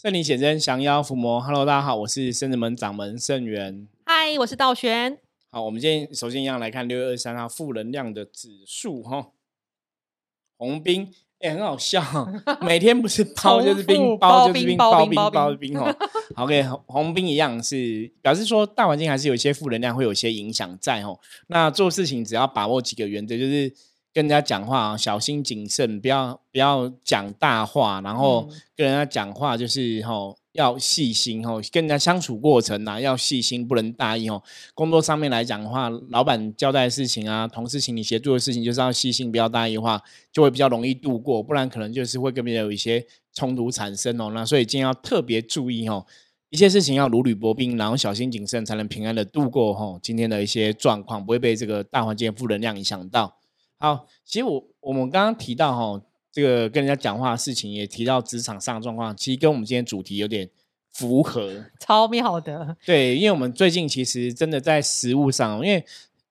圣灵显真，降妖伏魔。Hello，大家好，我是圣人门掌门圣元。嗨，我是道玄。好，我们今天首先一样来看六月二十三号负能量的指数哈。红兵也很好笑，每天不是包就是冰，包就是冰，包冰包冰哈。OK，红兵一样是表示说大环境还是有一些负能量，会有一些影响在哦。那做事情只要把握几个原则，就是。跟人家讲话啊小心谨慎，不要不要讲大话，然后跟人家讲话就是吼要细心吼，跟人家相处过程呐要细心，不能大意哦。工作上面来讲的话，老板交代的事情啊，同事请你协助的事情，就是要细心，不要大意的话，就会比较容易度过，不然可能就是会跟别人有一些冲突产生哦。那所以今天要特别注意哦，一些事情要如履薄冰，然后小心谨慎，才能平安的度过吼今天的一些状况，不会被这个大环境负能量影响到。好，其实我我们刚刚提到哈，这个跟人家讲话的事情，也提到职场上的状况，其实跟我们今天主题有点符合，超妙的。对，因为我们最近其实真的在实物上，因为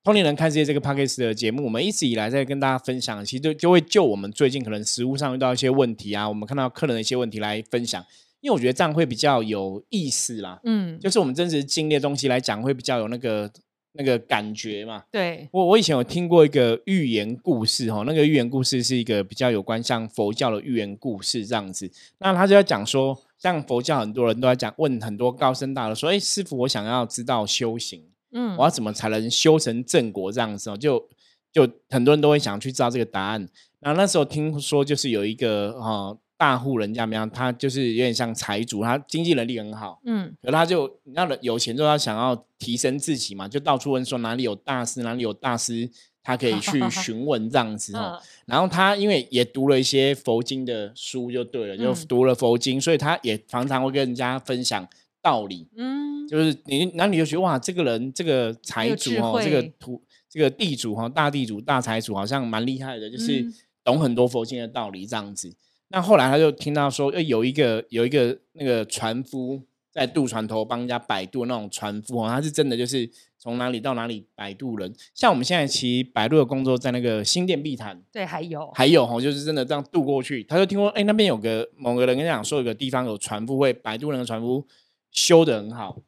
通灵人看世界这个 p a c k a g e 的节目，我们一直以来在跟大家分享，其实就就会就我们最近可能实物上遇到一些问题啊，我们看到客人的一些问题来分享，因为我觉得这样会比较有意思啦。嗯，就是我们真实经历的东西来讲，会比较有那个。那个感觉嘛，对我我以前有听过一个寓言故事哈，那个寓言故事是一个比较有关像佛教的寓言故事这样子，那他就在讲说，像佛教很多人都在讲，问很多高僧大德说，哎，师傅，我想要知道修行，嗯，我要怎么才能修成正果这样子哦，就就很多人都会想去知道这个答案。然后那时候听说就是有一个哈。大户人家怎么样？他就是有点像财主，他经济能力很好，嗯，可他就那有钱之后，他想要提升自己嘛，就到处问说哪里有大师，哪里有大师，他可以去询问这样子哦。然后他因为也读了一些佛经的书，就对了，就读了佛经，所以他也常常会跟人家分享道理，嗯，就是你那你就觉得哇，这个人这个财主哦，这个土这个地主哈，大地主大财主好像蛮厉害的，就是懂很多佛经的道理这样子。那后来他就听到说，呃，有一个有一个那个船夫在渡船头帮人家摆渡那种船夫哦，他是真的就是从哪里到哪里摆渡人。像我们现在骑摆渡的工作，在那个新店碧潭，对，还有还有哈，就是真的这样渡过去。他就听说，哎，那边有个某个人跟讲说，有个地方有船夫会摆渡人的船夫修的很好，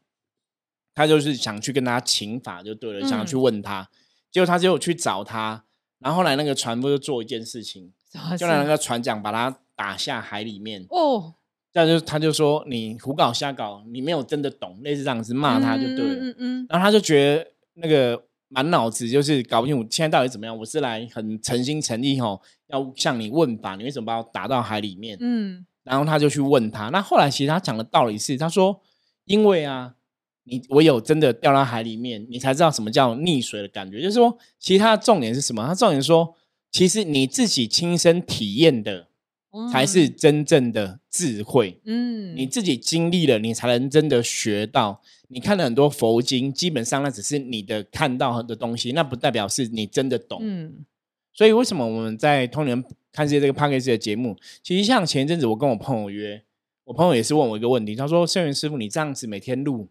他就是想去跟他请法就对了，想要去问他，结果他就去找他，然后后来那个船夫就做一件事情，就让那个船长把他。打下海里面哦，这样就他就说你胡搞瞎搞，你没有真的懂，类似这样子骂他就对了。嗯嗯，然后他就觉得那个满脑子就是搞不清楚现在到底怎么样。我是来很诚心诚意吼，要向你问法，你为什么把我打到海里面？嗯，然后他就去问他。那后来其实他讲的道理是，他说因为啊，你我有真的掉到海里面，你才知道什么叫溺水的感觉。就是说，其实他的重点是什么？他重点说，其实你自己亲身体验的。才是真正的智慧。嗯，你自己经历了，你才能真的学到。你看了很多佛经，基本上那只是你的看到很多东西，那不代表是你真的懂。嗯，所以为什么我们在通年看这些这个 p a c k a g e 的节目？其实像前一阵子我跟我朋友约，我朋友也是问我一个问题，他说：“圣元师傅，你这样子每天录，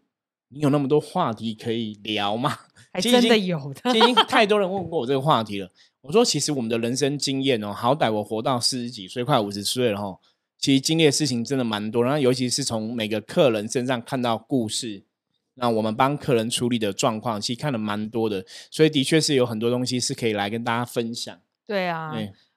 你有那么多话题可以聊吗？”还真的有的，已经 太多人问过我这个话题了。我说，其实我们的人生经验哦，好歹我活到四十几岁，快五十岁了哈，其实经历的事情真的蛮多。然后，尤其是从每个客人身上看到故事，那我们帮客人处理的状况，其实看了蛮多的。所以，的确是有很多东西是可以来跟大家分享。对啊，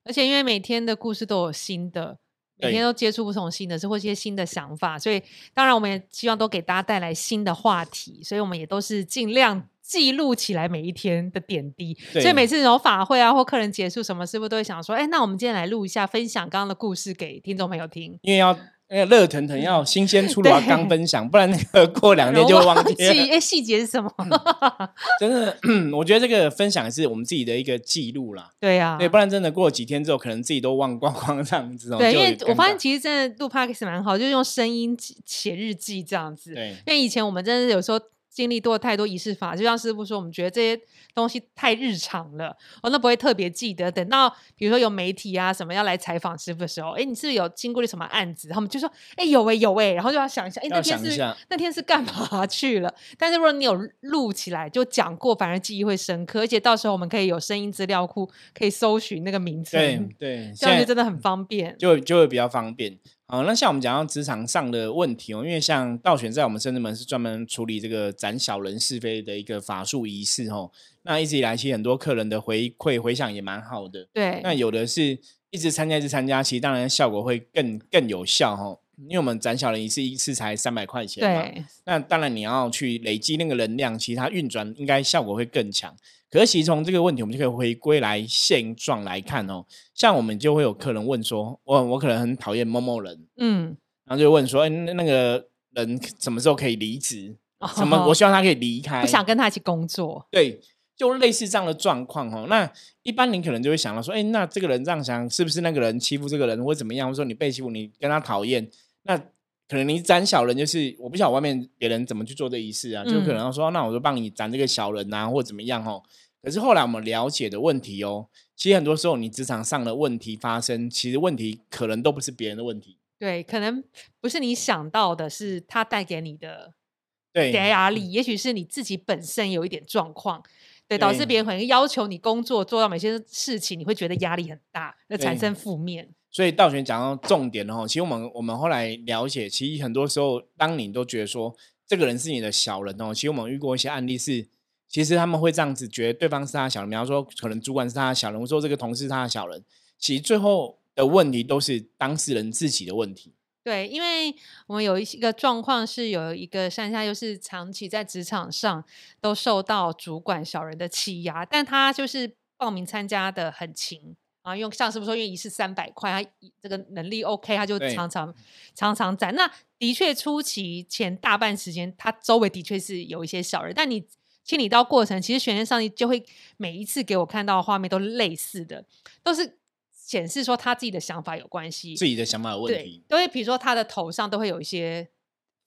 而且因为每天的故事都有新的，每天都接触不同新的，事或一些新的想法，所以当然我们也希望都给大家带来新的话题。所以我们也都是尽量。记录起来每一天的点滴，所以每次有法会啊或客人结束什么，是不是都会想说，哎，那我们今天来录一下，分享刚刚的故事给听众朋友听？因为要那热腾腾，要新鲜出炉，刚分享，不然那个 过两天就忘记。哎，细节是什么？真的，我觉得这个分享是我们自己的一个记录啦。对呀，对，不然真的过了几天之后，可能自己都忘光光这样子。对，因为我发现其实真的录 podcast 蛮好，就是用声音写日记这样子。对，因为以前我们真的有时候。经历多太多仪式法，就像师傅说，我们觉得这些东西太日常了，我那不会特别记得。等到比如说有媒体啊什么要来采访师傅的时候，哎，你是不是有经过了什么案子？他们就说，哎，有哎有哎，然后就要想一下，哎，那天是那天是干嘛 去了？但是如果你有录起来，就讲过，反而记忆会深刻，而且到时候我们可以有声音资料库，可以搜寻那个名字。对对，这样就真的很方便，就就会比较方便。好，那像我们讲到职场上的问题哦，因为像道玄在我们深圳门是专门处理这个斩小人是非的一个法术仪式哦。那一直以来，其实很多客人的回馈回响也蛮好的。对，那有的是一直参加一直参加，其实当然效果会更更有效哦。因为我们斩小人一次一次才三百块钱嘛，那当然你要去累积那个能量，其实它运转应该效果会更强。可是其实从这个问题，我们就可以回归来现状来看哦。像我们就会有客人问说，我我可能很讨厌某某人，嗯，然后就问说，哎，那那个人什么时候可以离职？什么？我希望他可以离开，不想跟他一起工作。对，就类似这样的状况哦。那一般你可能就会想到说，哎，那这个人这样想，是不是那个人欺负这个人，或怎么样？或者说你被欺负，你跟他讨厌？那可能你斩小人，就是我不晓得外面别人怎么去做这仪式啊，就可能说，那我就帮你斩这个小人啊，或怎么样哦。可是后来我们了解的问题哦，其实很多时候你职场上的问题发生，其实问题可能都不是别人的问题，对，可能不是你想到的，是他带给你的对。压力，也许是你自己本身有一点状况，对，导致别人可能要求你工作做到某些事情，你会觉得压力很大，那产生负面。所以道玄讲到重点哦，其实我们我们后来了解，其实很多时候，当你都觉得说这个人是你的小人哦，其实我们遇过一些案例是，其实他们会这样子觉得对方是他的小人，比方说可能主管是他的小人，或说这个同事是他的小人，其实最后的问题都是当事人自己的问题。对，因为我们有一个状况是有一个山下，又是长期在职场上都受到主管小人的欺压，但他就是报名参加的很勤。啊，用像是不是说，因为一次三百块，他这个能力 OK，他就常常常常攒。那的确初期前大半时间，他周围的确是有一些小人，但你清理到过程，其实悬念上帝就会每一次给我看到的画面都类似的，都是显示说他自己的想法有关系，自己的想法有问题。都会比如说他的头上都会有一些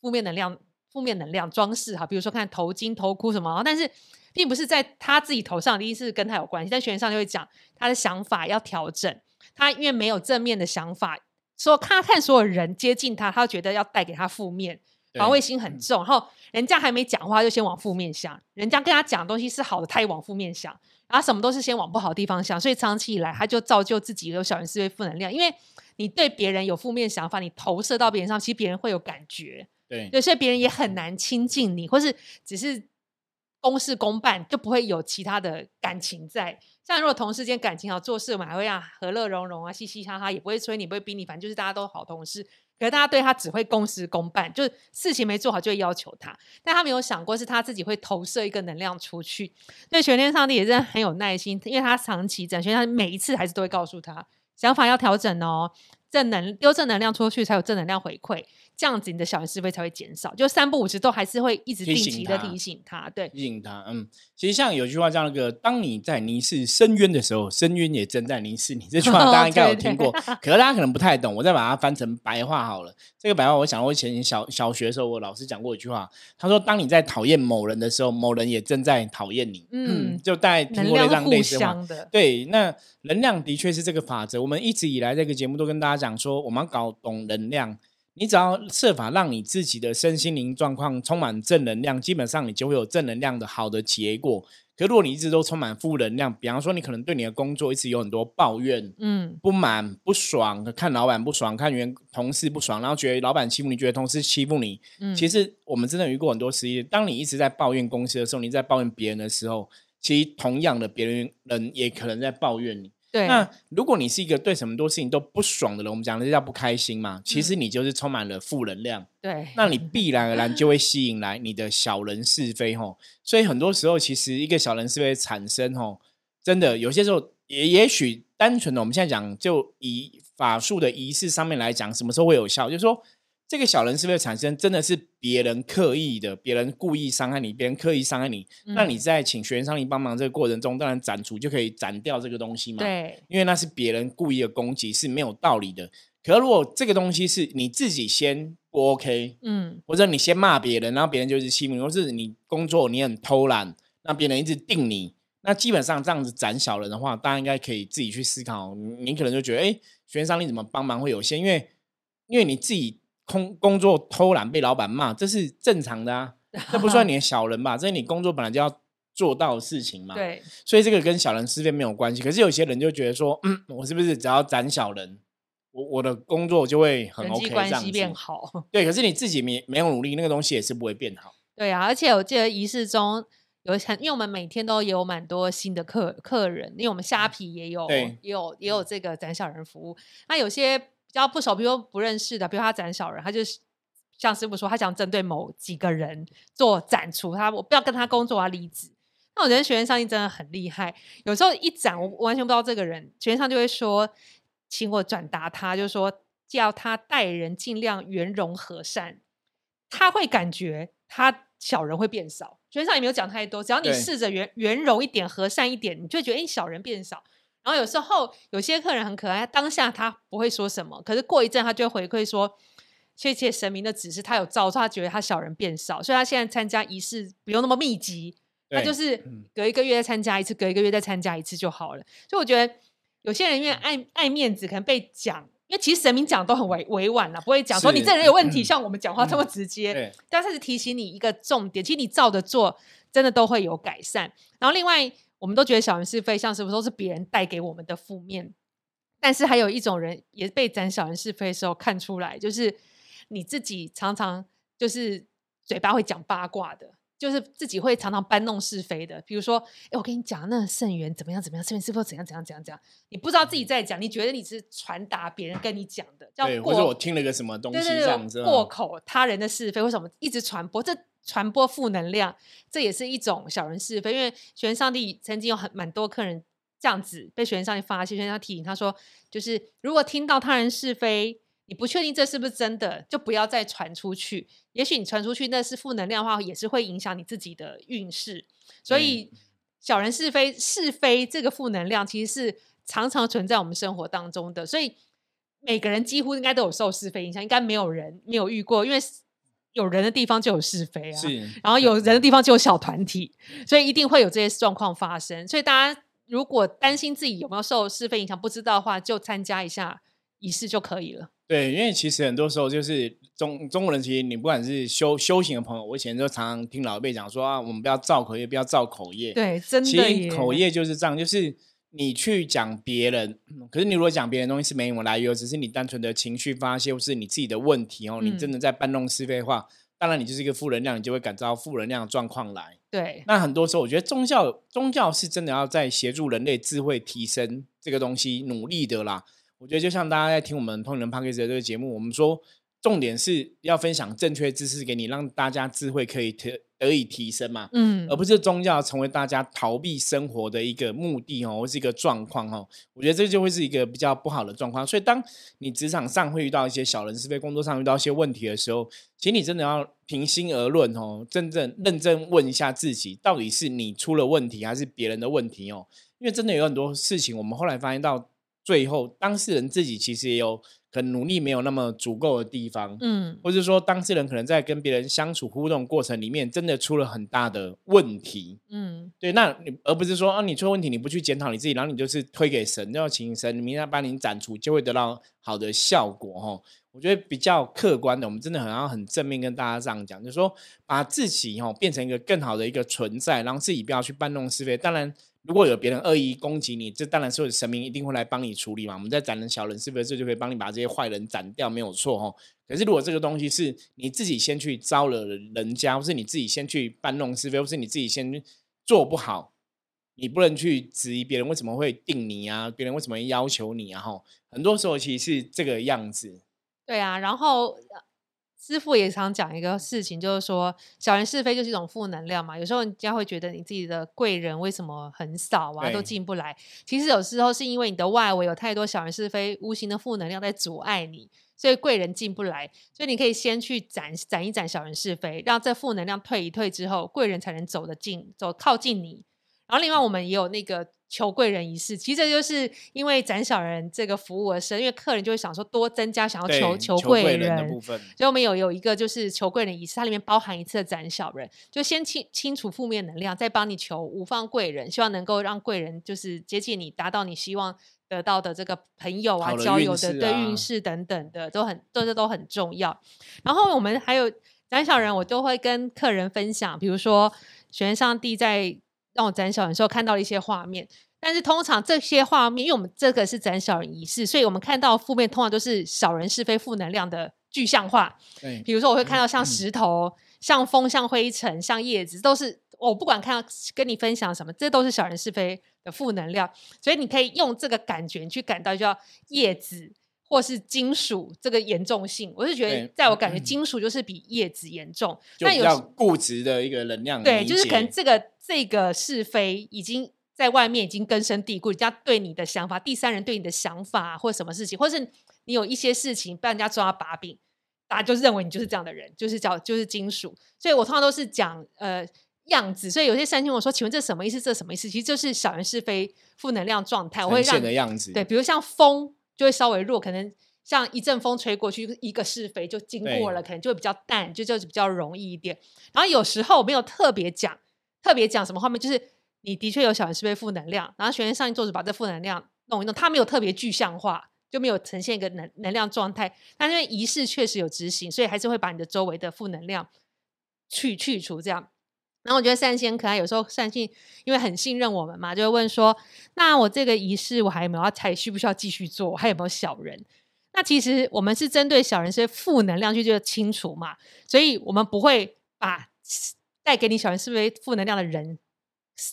负面能量，负面能量装饰哈，比如说看头巾、头箍什么，但是。并不是在他自己头上，一定是跟他有关系。但学员上就会讲他的想法要调整，他因为没有正面的想法，说他看所有人接近他，他觉得要带给他负面，防卫心很重。然后人家还没讲话，就先往负面想；人家跟他讲的东西是好的，他也往负面想。然后什么都是先往不好的地方想，所以长期以来他就造就自己有小人思维、负能量。因为你对别人有负面想法，你投射到别人上，其实别人会有感觉，对，所以别人也很难亲近你，或是只是。公事公办就不会有其他的感情在，像如果同事间感情好，做事嘛还会啊和乐融融啊，嘻嘻哈哈，也不会催你，不会逼你，反正就是大家都好同事。可是大家对他只会公事公办，就是事情没做好就会要求他，但他没有想过是他自己会投射一个能量出去。对玄天上帝也是很有耐心，因为他长期整，所以他每一次还是都会告诉他想法要调整哦，正能丢正能量出去才有正能量回馈。这样子，你的小人是非才会减少。就三不五时都还是会一直定期的提醒他，对，提醒他。嗯，其实像有句话叫那个：当你在凝视深渊的时候，深渊也正在凝视你。这句话大家应该有听过，可是大家可能不太懂。我再把它翻成白话好了。这个白话，我想我以前小小学的时候，我老师讲过一句话，他说：当你在讨厌某人的时候，某人也正在讨厌你。嗯，就大概听过这样类似话。对，那能量的确是这个法则。我们一直以来这个节目都跟大家讲说，我们要搞懂能量。你只要设法让你自己的身心灵状况充满正能量，基本上你就会有正能量的好的结果。可如果你一直都充满负能量，比方说你可能对你的工作一直有很多抱怨、嗯不满、不爽，看老板不爽，看员同事不爽，然后觉得老板欺负你，觉得同事欺负你。嗯，其实我们真的遇过很多实例，当你一直在抱怨公司的时候，你在抱怨别人的时候，其实同样的别人人也可能在抱怨你。那如果你是一个对什么多事情都不爽的人，我们讲的叫不开心嘛，其实你就是充满了负能量。对，那你必然而然就会吸引来你的小人是非吼。所以很多时候，其实一个小人是非产生吼，真的有些时候也也许单纯的，我们现在讲就以法术的仪式上面来讲，什么时候会有效？就是说。这个小人是不是产生真的是别人刻意的，别人故意伤害你，别人刻意伤害你？那你在请学员上你帮忙这个过程中，当然斩除就可以斩掉这个东西嘛？对，因为那是别人故意的攻击是没有道理的。可如果这个东西是你自己先不 OK，嗯，或者你先骂别人，然后别人就是欺负你，或是你工作你很偷懒，那别人一直定你，那基本上这样子斩小人的话，大家应该可以自己去思考。你可能就觉得，哎，学员上你怎么帮忙会有限？因为因为你自己。空工作偷懒被老板骂，这是正常的啊，这不算你的小人吧？这是你工作本来就要做到的事情嘛。对，所以这个跟小人是非没有关系。可是有些人就觉得说，嗯，我是不是只要斩小人，我我的工作就会很人 OK 关系变子。好。对，可是你自己没没有努力，那个东西也是不会变好。对啊，而且我记得仪式中有很，因为我们每天都有蛮多新的客客人，因为我们虾皮也有也有也有这个展小人服务。那有些比较不熟，比如说不认识的，比如他斩小人，他就是像师傅说，他想针对某几个人做斩除，他我不要跟他工作，我要离职。那我觉得学员上帝真的很厉害，有时候一斩我完全不知道这个人，学员上就会说，请我转达他，就是说叫他待人尽量圆融和善，他会感觉他小人会变少。学员上也没有讲太多，只要你对试着圆圆融一点、和善一点，你就会觉得哎、诶小人变少。然后有时候有些客人很可爱，当下他不会说什么，可是过一阵他就会回馈说，谢谢神明的指示，他有照做，他觉得他小人变少，所以他现在参加仪式不用那么密集，他就是嗯隔一个月再参加一次，隔一个月再参加一次就好了。所以我觉得有些人因为爱爱面子，可能被讲，因为其实神明讲都很委委婉了，不会讲说你是这人有问题，像我们讲话这么直接。对，但是是提醒你一个重点，其实你照着做，真的都会有改善。然后另外，我们都觉得小人是非，像是不是都是别人带给我们的负面，但是还有一种人也被斩小人是非的时候看出来，就是你自己常常就是嘴巴会讲八卦的。就是自己会常常搬弄是非的，比如说，哎，我跟你讲，那个圣元怎么样怎么样，圣元是否怎样怎样怎样怎样，你不知道自己在讲，你觉得你是传达别人跟你讲的，叫对，过或者我听了个什么东西这样子，过哦口他人的是非，为什么一直传播？这传播负能量，这也是一种小人是非。因为玄上帝曾经有很蛮多客人这样子被玄上帝发现，玄上帝提醒他说，就是如果听到他人是非，你不确定这是不是真的，就不要再传出去。也许你传出去那是负能量的话，也是会影响你自己的运势。所以小人是非是非这个负能量，其实是常常存在我们生活当中的。所以每个人几乎应该都有受是非影响，应该没有人没有遇过，因为有人的地方就有是非啊。是，然后有人的地方就有小团体，所以一定会有这些状况发生。所以大家如果担心自己有没有受是非影响，不知道的话，就参加一下仪式就可以了。对，因为其实很多时候就是中中国人，其实你不管是修修行的朋友，我以前就常常听老一辈讲说啊，我们不要造口业，不要造口业。，对，真其的其实口业就是这样，就是你去讲别人，可是你如果讲别人东西是没什么来由，只是你单纯的情绪发泄或是你自己的问题哦，你真嗯的在搬弄是非的话，当然你就是一个负能量，你就会感召负能量的状况来。对，那很多时候，我觉得宗教宗教是真的要在协助人类智慧提升这个东西努力的啦。我觉得就像大家在听我们通灵人 p a c k a g e 的这个节目，我们说重点是要分享正确知识给你，让大家智慧可以得得以提升嘛，嗯而，不是宗教成为大家逃避生活的一个目的哦，或是一个状况哦。我觉得这就会是一个比较不好的状况。所以，当你职场上会遇到一些小人是非，工作上遇到一些问题的时候，其实你真的要平心而论哦，真正认真问一下自己，到底是你出了问题，还是别人的问题哦？因为真的有很多事情，我们后来发现到最后，当事人自己其实也有可能努力没有那么足够的地方，嗯，或者说当事人可能在跟别人相处互动过程里面，真的出了很大的问题。嗯，对，那你而不是说啊，你出问题你不去检讨你自己，然后你就是推给神，要请神明天帮你斩除，就会得到好的效果哈。我觉得比较客观的，我们真的很要很正面跟大家这样讲，就是说把自己哈变成一个更好的一个存在，然后自己不要去搬弄是非。当然，如果有别人恶意攻击你，这当然是神明一定会来帮你处理嘛。我们在斩人小人是非这就可以帮你把这些坏人斩掉，没有错哈。可是如果这个东西是你自己先去招惹人家，或是你自己先去搬弄是非，或是你自己先做不好，你不能去质疑别人为什么会定你啊，别人为什么会要求你啊？哈，很多时候其实是这个样子。对啊。然后师傅也常讲一个事情，就是说小人是非就是一种负能量嘛。有时候人家会觉得你自己的贵人为什么很少啊，都对进不来。其实有时候是因为你的外围有太多小人是非、无形的负能量在阻碍你，所以贵人进不来。所以你可以先去斩斩一斩小人是非，让这负能量退一退之后，贵人才能走得近，走靠近你。然后另外我们也有那个求贵人仪式，其实这就是因为斩小人这个服务而生，因为客人就会想说多增加想要，求求贵人的部分，所以我们有有一个就是求贵人仪式，它里面包含一次的斩小人，就先清清除负面能量，再帮你求五方贵人，希望能够让贵人就是接近你，达到你希望得到的这个朋友啊、交友的对运势等等的，都很都是都很重要。然后我们还有斩小人，我都会跟客人分享，比如说玄上帝在让我斩小人的时候看到了一些画面。但是通常这些画面，因为我们这个是展小人仪式，所以我们看到负面通常都是小人是非、负能量的具象化。对，比如说，我会看到像石头、像风、像灰尘、像叶子，都是我不管看到跟你分享什么，这都是小人是非的负能量。所以你可以用这个感觉去感到叫叶子或是金属这个严重性。我是觉得，在我感觉金属就是比叶子严重，但有固执的一个能量。对，就是可能这个这个是非已经在外面已经根深蒂固，人家对你的想法，第三人对你的想法或什么事情，或是你有一些事情被人家抓把柄，大家就认为你就是这样的人，就是叫就是金属。所以我通常都是讲呃样子，所以有些善心我说，请问这什么意思？这什么意思？其实就是小人是非负能量状态，我会呈让的样子。对，比如像风就会稍微弱，可能像一阵风吹过去，一个是非就经过了，可能就会比较淡，就就是比较容易一点。然后有时候没有特别讲，特别讲什么画面，就是你的确有小人是被负能量，然后学员上一座主把这负能量弄一弄，他没有特别具象化。就没有呈现一个能能量状态，但因为仪式确实有执行，所以还是会把你的周围的负能量去去除这样。然后我觉得善心可爱，有时候善信因为很信任我们嘛，就会问说：“那我这个仪式我还有没有要才需不需要继续做？还有没有小人？”那其实我们是针对小人是负能量去做清除嘛，所以我们不会把带给你小人是不是负能量的人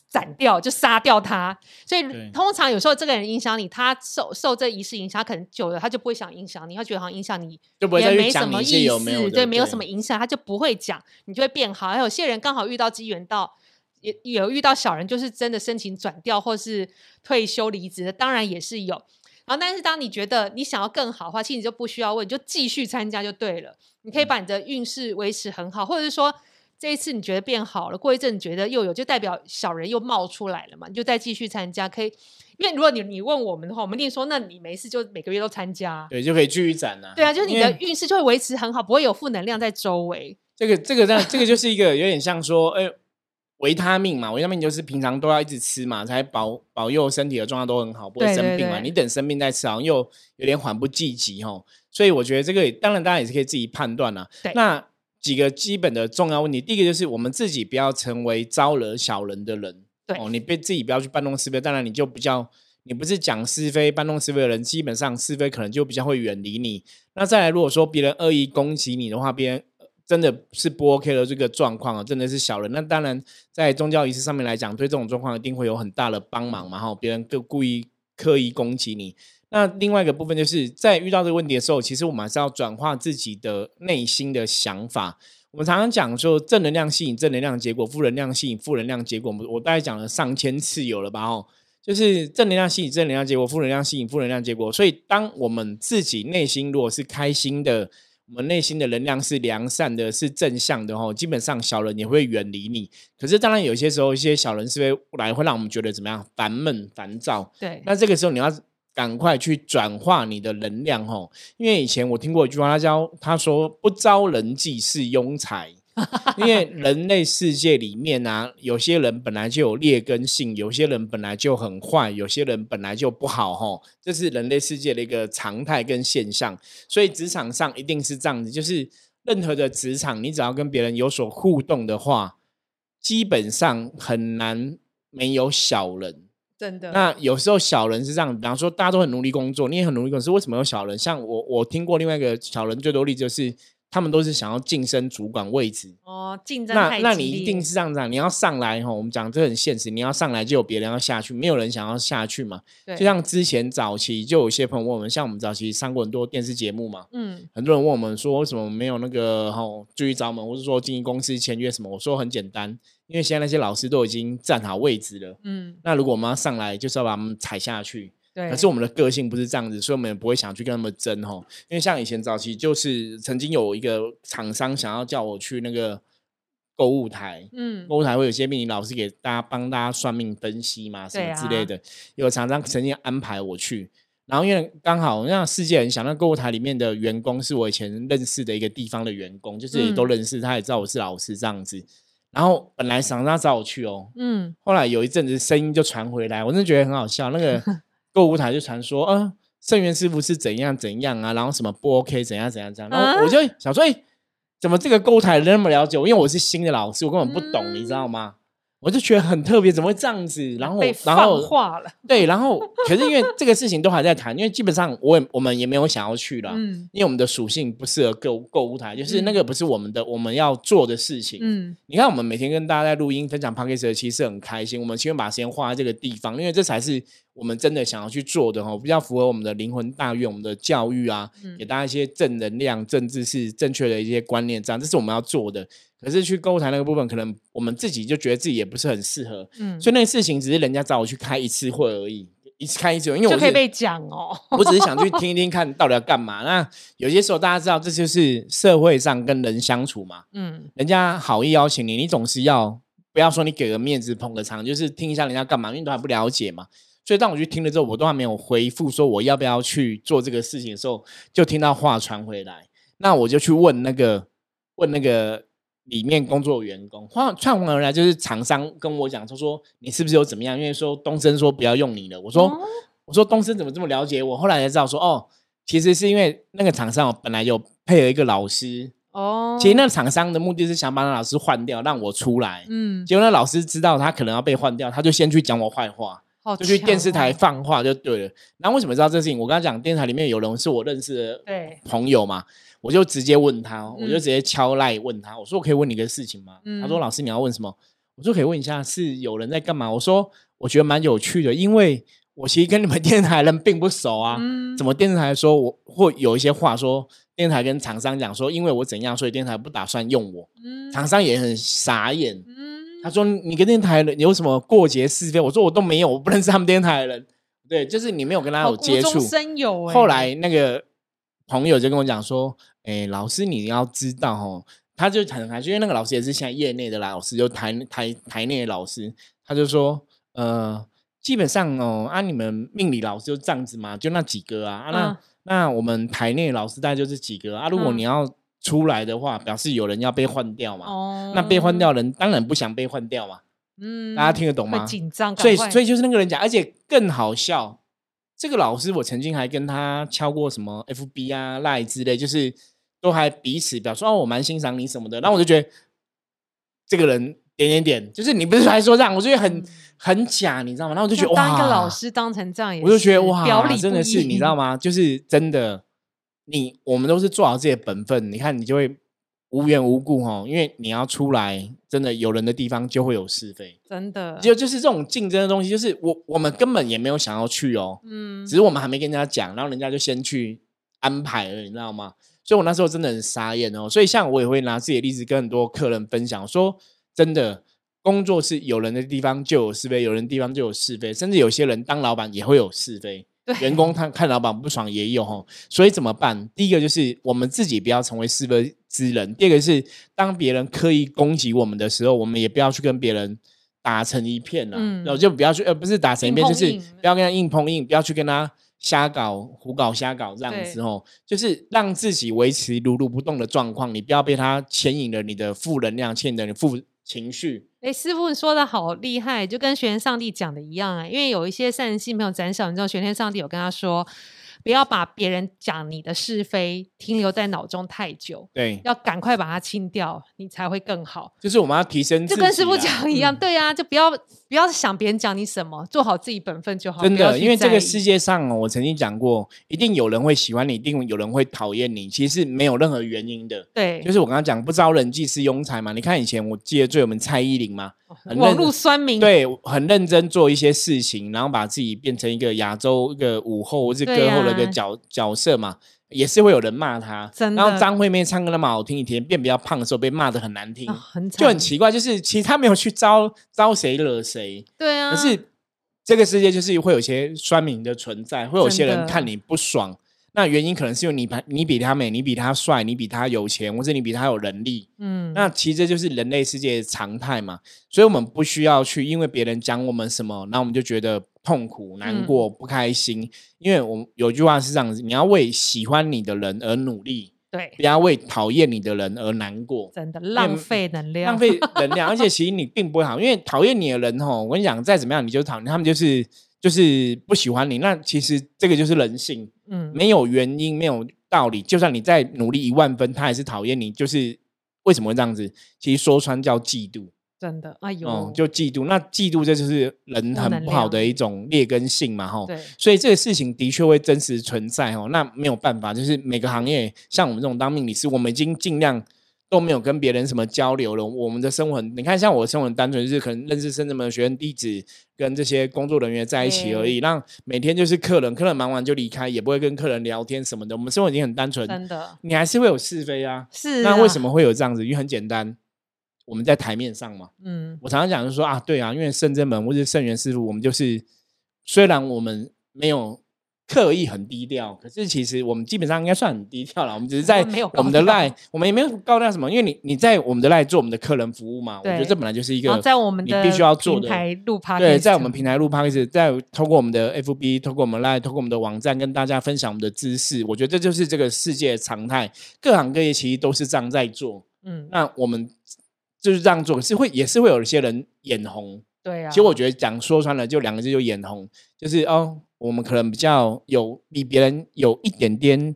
斩掉，就杀掉他。所以通常有时候这个人影响你，他受受这仪式影响，他可能久了他就不会想影响你，他觉得好像影响你就不会也没什么意思，对，没有什么影响，他就不会讲，你就会变好。还有些人刚好遇到机缘到，也也有遇到小人，就是真的申请转调或是退休离职的，当然也是有。然后，但是当你觉得你想要更好的话，其实你就不需要问，你就继续参加就对了。你可以把你的运势维持很好，或者是说这一次你觉得变好了，过一阵你觉得又有，就代表小人又冒出来了嘛，你就再继续参加。可以，因为如果你你问我们的话，我们一定说，那你没事就每个月都参加啊。对，就可以继续展啊。对啊，就是你的运势就会维持很好，不会有负能量在周围。这个这个这样这个就是一个有点像说，哎、维他命嘛，维他命就是平常都要一直吃嘛，才保保佑身体的状况都很好，不会生病嘛。对对你等生病再吃，好像又有点缓不济急吼。所以我觉得这个当然大家也是可以自己判断啦。对那几个基本的重要问题，第一个就是我们自己不要成为招惹小人的人。对哦，你被自己不要去搬弄是非，当然你就比较。你不是讲是非、搬弄是非的人，基本上是非可能就比较会远离你。那再来，如果说别人恶意攻击你的话，别人呃真的是不 OK 的这个状况啊，真的是小人。那当然，在宗教仪式上面来讲，对这种状况一定会有很大的帮忙嘛。哈，别人就故意刻意攻击你。那另外一个部分就是在遇到这个问题的时候，其实我们还是要转化自己的内心的想法。我们常常讲说，正能量吸引正能量结果，负能量吸引负能量结果。我们我大概讲了上千次有了吧？哦，就是正能量吸引正能量结果，负能量吸引负能量结果。所以，当我们自己内心如果是开心的，我们内心的能量是良善的，是正向的哦，基本上小人也会远离你。可是，当然有些时候，一些小人是会来，会让我们觉得怎么样？烦闷、烦躁。对，那这个时候你要赶快去转化你的能量哦，因为以前我听过一句话，他教他说不招人忌是庸才。因为人类世界里面啊，有些人本来就有劣根性，有些人本来就很坏，有些人本来就不好吼，这是人类世界的一个常态跟现象。所以职场上一定是这样子，就是任何的职场，你只要跟别人有所互动的话，基本上很难没有小人。真的。那有时候小人是这样，比方说大家都很努力工作，你也很努力工作，是为什么有小人？像我，我听过另外一个小人最多例子就是，他们都是想要晋升主管位置。哦，竞争那那你一定是这样子啊！你要上来哈，我们讲这很现实，你要上来就有别人要下去，没有人想要下去嘛。对就像之前早期就有些朋友问我们，像我们早期上过很多电视节目嘛，嗯，很多人问我们说为什么没有那个哈注意找我们，或是说经纪公司签约什么？我说很简单，因为现在那些老师都已经站好位置了。嗯，那如果我们要上来，就是要把他们踩下去。对。可是我们的个性不是这样子，所以我们也不会想去跟他们争吼。因为像以前早期，就是曾经有一个厂商想要叫我去那个购物台，嗯，购物台会有些命理老师给大家帮大家算命分析嘛，什么之类的。有厂商曾经安排我去，然后因为刚好那世界很小，那购物台里面的员工是我以前认识的一个地方的员工，就是也都嗯认识，他也知道我是老师这样子。然后本来厂商找我去哦，嗯，后来有一阵子声音就传回来，我真的觉得很好笑。那个购物台就传说，嗯、盛元师傅是怎样怎样啊，然后什么不 OK，怎样怎样怎样。然后我就想说，哎、怎么这个购物台那么了解我？因为我是新的老师，我根本不懂，你知道吗？我就觉得很特别，怎么会这样子？然后然后放化了。对，然后可是因为这个事情都还在谈，因为基本上我也我们也没有想要去了，嗯因为我们的属性不适合购购物台，就是那嗯个不是我们的我们要做的事情。嗯你看，我们每天跟大家在录音分享 p o c a s t 其实很开心。我们希望把时间花在这个地方，因为这才是我们真的想要去做的哈，比较符合我们的灵魂大愿、我们的教育啊，嗯给大家一些正能量、政治是正确的一些观念，这样这是我们要做的。可是去购物台那个部分，可能我们自己就觉得自己也不是很适合，嗯，所以那个事情只是人家找我去开一次会而已，一次开一次会，因为我是就可以被讲哦。我只是想去听一听，看到底要干嘛。那有些时候大家知道，这就是社会上跟人相处嘛。嗯人家好意邀请你，你总是要不要说你给个面子捧个场，就是听一下人家干嘛，因为你都还不了解嘛。所以当我去听了之后，我都还没有回复说我要不要去做这个事情的时候，就听到话传回来，那我就去问那个问那个里面工作的员工，话传回来就是厂商跟我讲，他说你是不是有怎么样？因为说东升说不要用你了，我说。哦我说东升怎么这么了解我？后来才知道说哦，其实是因为那个厂商哦本来有配合一个老师，哦，其实那个厂商的目的是想把那老师换掉，让我出来。嗯，结果那老师知道他可能要被换掉，他就先去讲我坏话，好就去电视台放话就对了。然后为什么知道这事情？我刚刚讲电视台里面有人是我认识的，朋友嘛，我就直接问他，我就嗯直接敲赖问他，我说我可以问你个事情吗？他说嗯老师你要问什么？我说可以问一下，是有人在干嘛？我说我觉得蛮有趣的，因为我其实跟你们 电视台人并不熟啊，嗯怎么电视台说我或有一些话说，电视台跟厂商讲说，因为我怎样，所以电视台不打算用我，嗯厂商也很傻眼。嗯他说：“你跟电台人有什么过节是非？”我说：“我都没有，我不认识他们电台的人。”对，就是你没有跟他有接触。后来那个朋友就跟我讲说：“哎、老师你要知道哦，他就很开心，因为那个老师也是现在业内的老师，就台台台内的老师，他就说，呃，基本上哦，啊，你们命理老师就这样子嘛，就那几个啊，啊那、嗯那我们台内老师大概就是几个啊，如果嗯你要出来的话，表示有人要被换掉嘛，哦，那被换掉的人当然不想被换掉嘛，嗯，大家听得懂会吗？紧张，所以所以就是那个人讲，而且更好笑。这个老师我曾经还跟他敲过什么 FB 啊、Line 之类，就是都还彼此表示哦，我蛮欣赏你什么的。然后我就觉得这个人点点点，就是你不是还说这样，我就觉得很、嗯很假，你知道吗？然后我就觉得哇当一个，老师当成这样也，我就觉得哇，表里真的是你知道一？吗？就是真的，你我们都是做好自己的本分。你看，你就会无缘无故哦，因为你要出来，真的有人的地方就会有是非。真的，就就是这种竞争的东西，就是我我们根本也没有想要去哦，嗯只是我们还没跟人家讲，然后人家就先去安排了，你知道吗？所以我那时候真的很傻眼哦。所以像我也会拿自己的例子跟很多客人分享，说真的，工作是有人的地方就有是非，有人的地方就有是非，甚至有些人当老板也会有是非。对。员工他看老板不爽也有哦，所以怎么办？第一个就是我们自己不要成为是非之人；第二个是当别人刻意攻击我们的时候，我们也不要去跟别人打成一片了、嗯。然后就不要去，呃，不是打成一片，就是不要跟他硬碰硬，不要去跟他瞎搞、胡搞、瞎搞这样子哦，就是让自己维持如如不动的状况，你不要被他牵引了你的负能量，牵引了你负情绪。哎，师傅你说的好厉害，就跟玄天上帝讲的一样啊。因为有一些善心朋友斩小，你知道玄天上帝有跟他说，不要把别人讲你的是非停留在脑中太久，对，要赶快把它清掉，你才会更好。就是我们要提升自己啦，就跟师傅讲一样，嗯对啊，就不要不要想别人讲你什么，做好自己本分就好。真的，因为这个世界上哦，我曾经讲过，一定有人会喜欢你，一定有人会讨厌你，其实是没有任何原因的。对，就是我刚刚讲，不招人忌是庸才嘛。你看以前我记得最有名蔡依林嘛，很网认络酸民，对，很认真做一些事情，然后把自己变成一个亚洲一个舞后或是歌后的一个角、角色嘛，也是会有人骂他。然后张惠妹唱歌那么好听，以前变比较胖的时候被骂的很难听，就很奇怪。就是其实他没有去招招谁惹谁，对啊，可是这个世界就是会有些酸民的存在，会有些人看你不爽。那原因可能是因为你比你比他美，你比他帅，你比他有钱，或者你比他有能力。嗯，那其实这就是人类世界的常态嘛，所以我们不需要去因为别人讲我们什么，然后我们就觉得痛苦、难嗯过、不开心。因为我们有句话是这样子：你要为喜欢你的人而努力，对，不要为讨厌你的人而难过。真的浪费能量，浪费 能量，而且其实你并不会好，因为讨厌你的人吼，我跟你讲，再怎么样你就讨厌他们，就是就是不喜欢你。那其实这个就是人性，嗯，没有原因，没有道理。就算你再努力一万分，他还是讨厌你。就是为什么会这样子？其实说穿叫嫉妒，真的，哎呦，哦、就嫉妒。那嫉妒这就是人很不好的一种劣根性嘛，吼。对，所以这个事情的确会真实存在哦。那没有办法，就是每个行业，像我们这种当命理师，我们已经尽量都没有跟别人什么交流了。我们的生活很，你看，像我的生活很单纯，就是可能认识深圳门的学生弟子跟这些工作人员在一起而已。让每天就是客人，客人忙完就离开，也不会跟客人聊天什么的。我们生活已经很单纯，真的你还是会有是非啊。是。那为什？么会有这样子？因为很简单，我们在台面上嘛。嗯，我常常讲就是说啊，对啊，因为圣真门或者圣元师傅，我们就是虽然我们没有刻意很低调，可是其实我们基本上应该算很低调了。我们只是在我们的赖，我们也没有高调什么，因为你你在我们的赖做我们的客人服务嘛，我觉得这本来就是一个在我们的你必须要做的。对，在我们平台录 p o d 在通过我们的 FB，通过我们 Line，透过我们的网站，跟大家分享我们的知识。我觉得这就是这个世界的常态，各行各业其实都是这样在做。嗯，那我们就是这样做，是会也是会有一些人眼红。对啊。其实我觉得讲说穿了，就两个字就眼红，就是哦，我们可能比较有比别人有一点点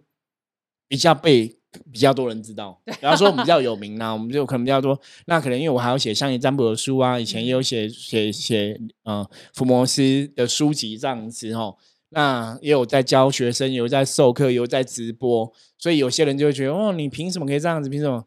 比较被比较多人知道。比方说我们比较有名啊，我们就可能比较多。那可能因为我还要写象棋占卜的书啊，以前也有写写写呃福摩斯的书籍这样子哦。那也有在教学生，有在授课，有在直播，所以有些人就会觉得哦，你凭什么可以这样子？凭什么？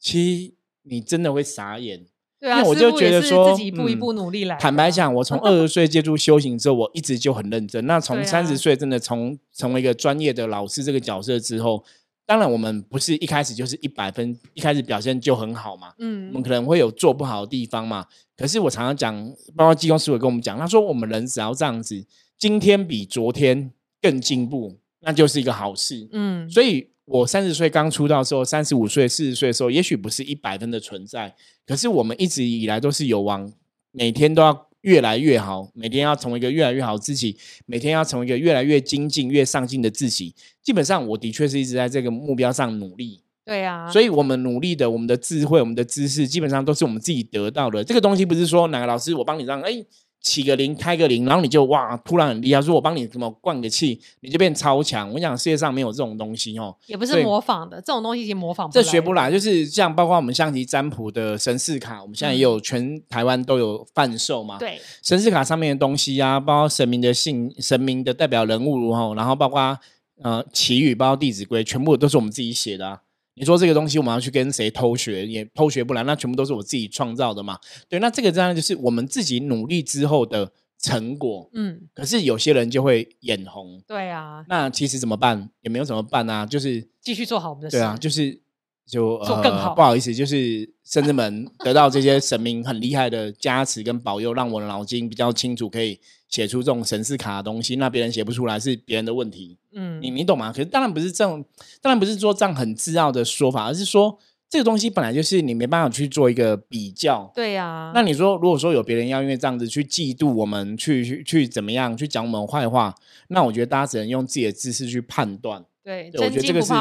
其实你真的会傻眼。对啊，因为我就觉得说嗯自己一步一步努力来的。坦白讲，我从 二十岁接触修行之后，我一直就很认真。那从三十岁真的从成为一个专业的老师这个角色之后，当然我们不是一开始就是一百分，一开始表现就很好嘛。嗯我们嗯，可能会有做不好的地方嘛。可是我常常讲，包括技工师傅跟我们讲，他说我们人只要这样子，今天比昨天更进步，那就是一个好事。嗯，所以我三十岁刚出道的时候，三十五岁、四十岁的时候，也许不是一百分的存在，可是我们一直以来都是有往每天都要越来越好，每天要成为一个越来越好自己，每天要成为一个越来越精进、越上进的自己。基本上，我的确是一直在这个目标上努力。对啊，所以，我们努力的，我们的智慧、我们的知识，基本上都是我们自己得到的。这个东西不是说哪个老师我帮你让哎起个零开个零，然后你就哇突然很厉害，说我帮你什么灌个气，你就变超强。我想世界上没有这种东西哦。也不是模仿的，这种东西已经模仿不这来的学不来，就是像包括我们象棋占卜的神士卡，我们现在也有全台湾都有贩售嘛。，嗯对，神士卡上面的东西啊，包括神明的姓、神明的代表人物哦，然后包括呃祈语，包括弟子规，全部都是我们自己写的啊。你说这个东西我们要去跟谁偷学，也偷学不来，那全部都是我自己创造的嘛。对，那这个当然就是我们自己努力之后的成果。嗯，可是有些人就会眼红，对啊，那其实怎么办？也没有怎么办啊，就是继续做好我们的事。对啊，就是就做更好呃、不好意思，就是深圳门得到这些神明很厉害的加持跟保佑，让我的脑筋比较清楚，可以写出这种神似卡的东西。那别人写不出来是别人的问题，嗯，你你懂吗？可是当然不是这种，当然不是说这样很自傲的说法，而是说这个东西本来就是你没办法去做一个比较。对啊，那你说，如果说有别人要因为这样子去嫉妒我们，去去去怎么样，去讲我们坏话，那我觉得大家只能用自己的知识去判断。对，对我真觉得这个是。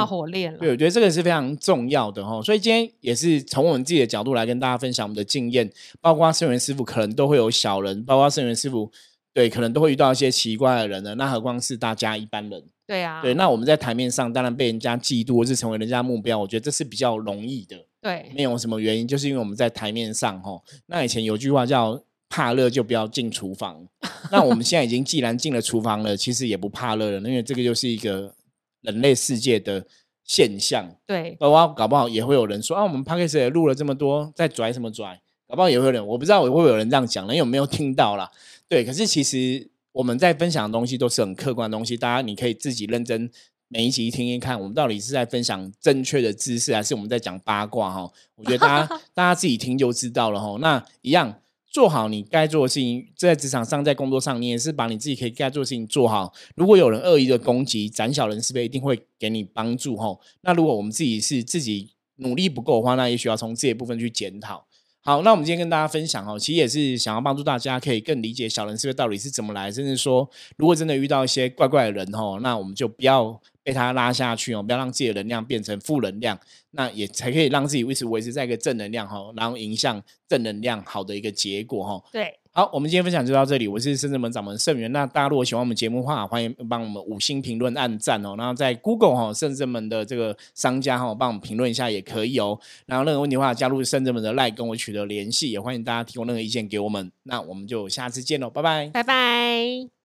对，我觉得这个是非常重要的哈，所以今天也是从我们自己的角度来跟大家分享我们的经验，包括圣元师傅可能都会有小人，包括圣元师傅对可能都会遇到一些奇怪的人呢，那何况是大家一般人？对啊，对，那我们在台面上当然被人家嫉妒或是成为人家目标，我觉得这是比较容易的，对没有什么原因，就是因为我们在台面上哈。那以前有句话叫“怕热就不要进厨房 ”，那我们现在已经既然进了厨房了，其实也不怕热了，因为这个就是一个人类世界的现象。对包括搞不好也会有人说啊，我们 p o d c a 录了这么多，在拽什么拽？搞不好也会有人，我不知道会不会有人这样讲呢？因为我没有听到啦。对，可是其实我们在分享的东西都是很客观的东西，大家你可以自己认真每一集听一看，我们到底是在分享正确的知识，还是我们在讲八卦哈？我觉得大家 大家自己听就知道了哈。那一样。做好你该做的事情，在职场上，在工作上，你也是把你自己可以该做的事情做好。如果有人恶意的攻击，斩小人是非，一定会给你帮助吼。那如果我们自己是自己努力不够的话，那也许要从这一部分去检讨。好，那我们今天跟大家分享哦，其实也是想要帮助大家可以更理解小人是非到底是怎么来，甚至说，如果真的遇到一些怪怪的人哦，那我们就不要被他拉下去哦，不要让自己的能量变成负能量，那也才可以让自己维持维持在一个正能量哈，然后影响正能量好的一个结果哈。对好，我们今天分享就到这里。我是深圳门掌门盛元。那大家如果喜欢我们节目的话，欢迎帮我们五星评论、按赞哦。然后在 Google 哈深圳门的这个商家哈，帮我们评论一下也可以哦。然后任何问题的话，加入深圳门的 Line 跟我取得联系，也欢迎大家提供任何意见给我们。那我们就下次见喽，拜拜，拜拜。